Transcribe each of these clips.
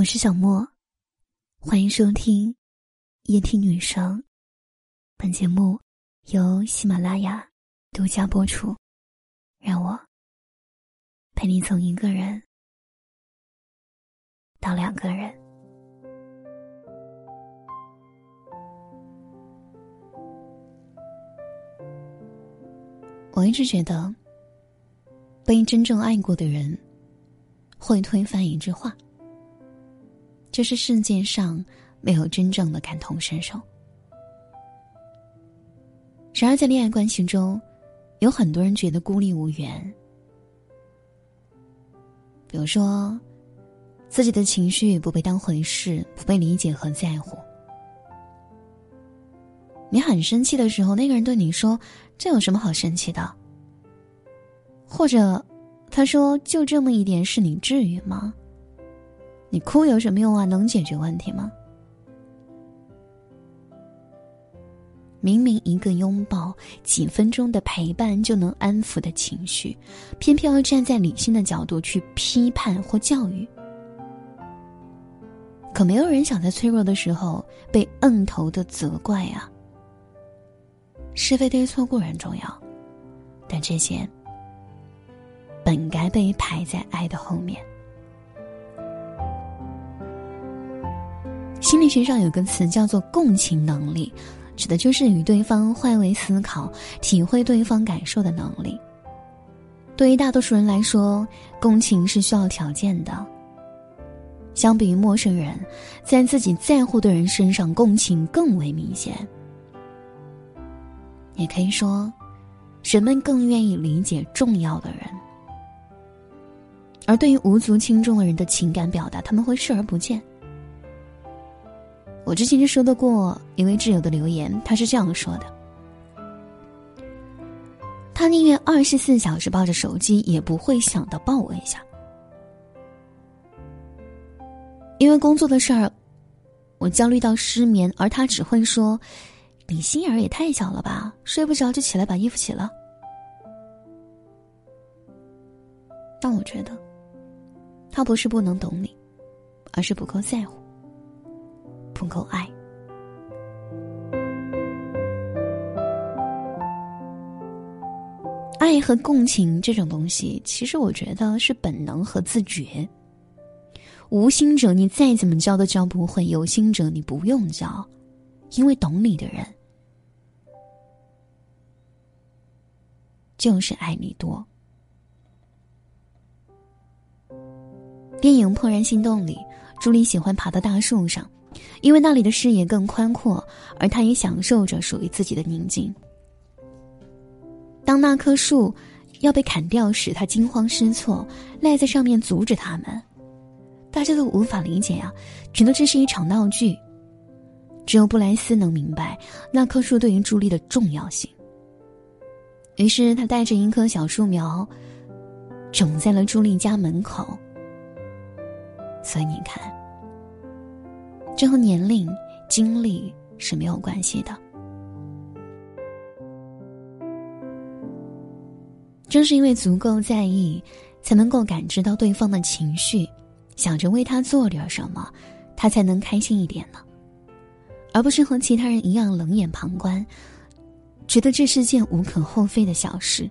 我是小莫，欢迎收听夜听女生。本节目由喜马拉雅独家播出。让我陪你从一个人到两个人。我一直觉得，被真正爱过的人会推翻一句话。这是世界上没有真正的感同身受。然而，在恋爱关系中，有很多人觉得孤立无援。比如说，自己的情绪不被当回事，不被理解和在乎。你很生气的时候，那个人对你说：“这有什么好生气的？”或者，他说：“就这么一点事，你至于吗？”你哭有什么用啊？能解决问题吗？明明一个拥抱、几分钟的陪伴就能安抚的情绪，偏偏要站在理性的角度去批判或教育。可没有人想在脆弱的时候被摁头的责怪啊！是非对错固然重要，但这些本该被排在爱的后面。心理学上有个词叫做共情能力，指的就是与对方换位思考、体会对方感受的能力。对于大多数人来说，共情是需要条件的。相比于陌生人，在自己在乎的人身上，共情更为明显。也可以说，人们更愿意理解重要的人，而对于无足轻重的人的情感表达，他们会视而不见。我之前就收到过一位挚友的留言，他是这样说的：“他宁愿二十四小时抱着手机，也不会想到抱我一下。因为工作的事儿，我焦虑到失眠，而他只会说：‘你心眼儿也太小了吧，睡不着就起来把衣服洗了。’但我觉得，他不是不能懂你，而是不够在乎。”不够爱，爱和共情这种东西，其实我觉得是本能和自觉。无心者你再怎么教都教不会，有心者你不用教，因为懂你的人就是爱你多。电影《怦然心动》里，朱莉喜欢爬到大树上。因为那里的视野更宽阔，而他也享受着属于自己的宁静。当那棵树要被砍掉时，他惊慌失措，赖在上面阻止他们。大家都无法理解啊，觉得这是一场闹剧。只有布莱斯能明白那棵树对于朱莉的重要性。于是他带着一棵小树苗，种在了朱莉家门口。所以你看。这和年龄、经历是没有关系的。正是因为足够在意，才能够感知到对方的情绪，想着为他做点什么，他才能开心一点呢。而不是和其他人一样冷眼旁观，觉得这是件无可厚非的小事。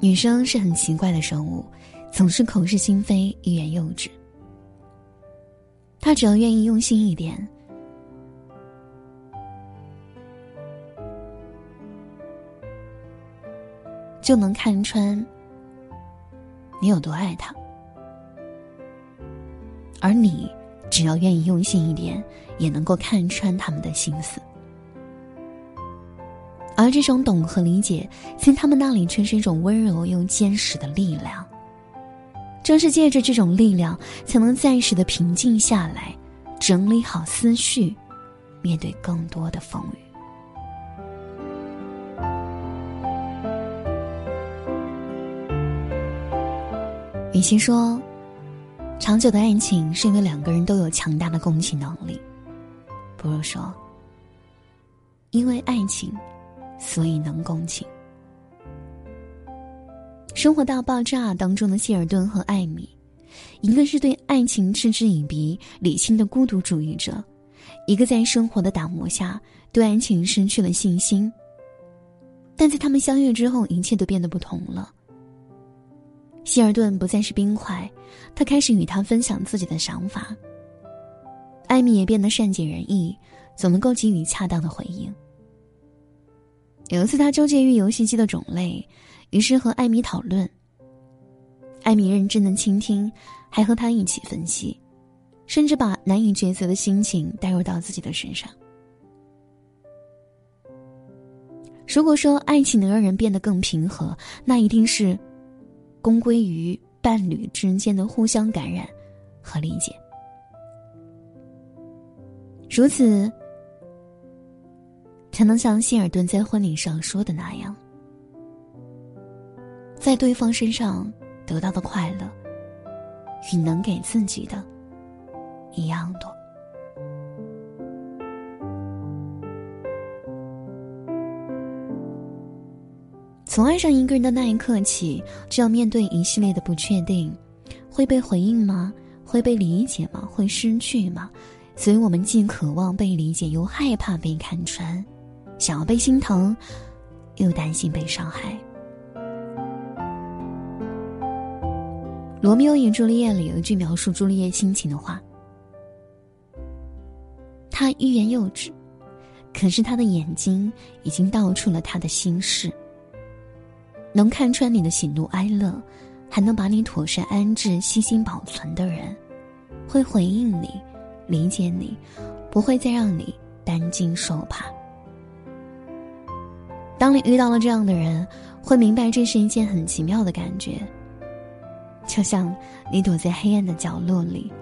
女生是很奇怪的生物，总是口是心非，欲言又止。他只要愿意用心一点，就能看穿你有多爱他；而你只要愿意用心一点，也能够看穿他们的心思。而这种懂和理解，在他们那里却是一种温柔又坚实的力量。正是借着这种力量，才能暂时的平静下来，整理好思绪，面对更多的风雨。与其说长久的爱情是因为两个人都有强大的共情能力，不如说，因为爱情，所以能共情。《生活大爆炸》当中的谢尔顿和艾米，一个是对爱情嗤之以鼻、理性的孤独主义者，一个在生活的打磨下对爱情失去了信心。但在他们相遇之后，一切都变得不同了。希尔顿不再是冰块，他开始与他分享自己的想法。艾米也变得善解人意，总能够给予恰当的回应。有一次，他纠结于游戏机的种类，于是和艾米讨论。艾米认真的倾听，还和他一起分析，甚至把难以抉择的心情带入到自己的身上。如果说爱情能让人变得更平和，那一定是公归于伴侣之间的互相感染和理解。如此。才能像希尔顿在婚礼上说的那样，在对方身上得到的快乐，与能给自己的一样多。从爱上一个人的那一刻起，就要面对一系列的不确定：会被回应吗？会被理解吗？会失去吗？所以我们既渴望被理解，又害怕被看穿。想要被心疼，又担心被伤害。《罗密欧与朱丽叶》里有一句描述朱丽叶心情的话：“他欲言又止，可是他的眼睛已经道出了他的心事。能看穿你的喜怒哀乐，还能把你妥善安置、细心保存的人，会回应你，理解你，不会再让你担惊受怕。”当你遇到了这样的人，会明白这是一件很奇妙的感觉。就像你躲在黑暗的角落里，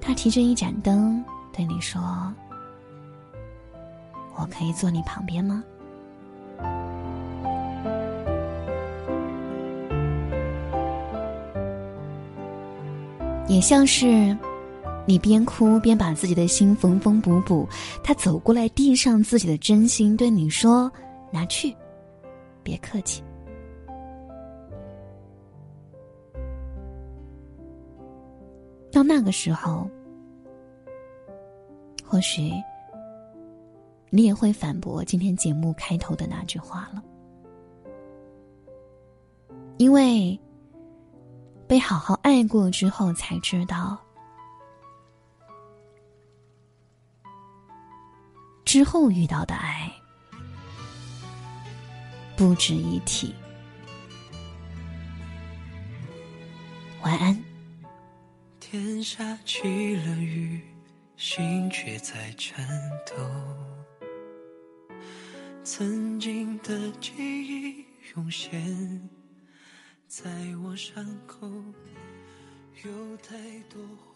他提着一盏灯对你说：“我可以坐你旁边吗？”也像是。你边哭边把自己的心缝缝补补，他走过来递上自己的真心，对你说：“拿去，别客气。”到那个时候，或许你也会反驳今天节目开头的那句话了，因为被好好爱过之后，才知道。之后遇到的爱不值一提。晚安。天下起了雨，心却在颤抖。曾经的记忆涌现在我伤口，有太多话。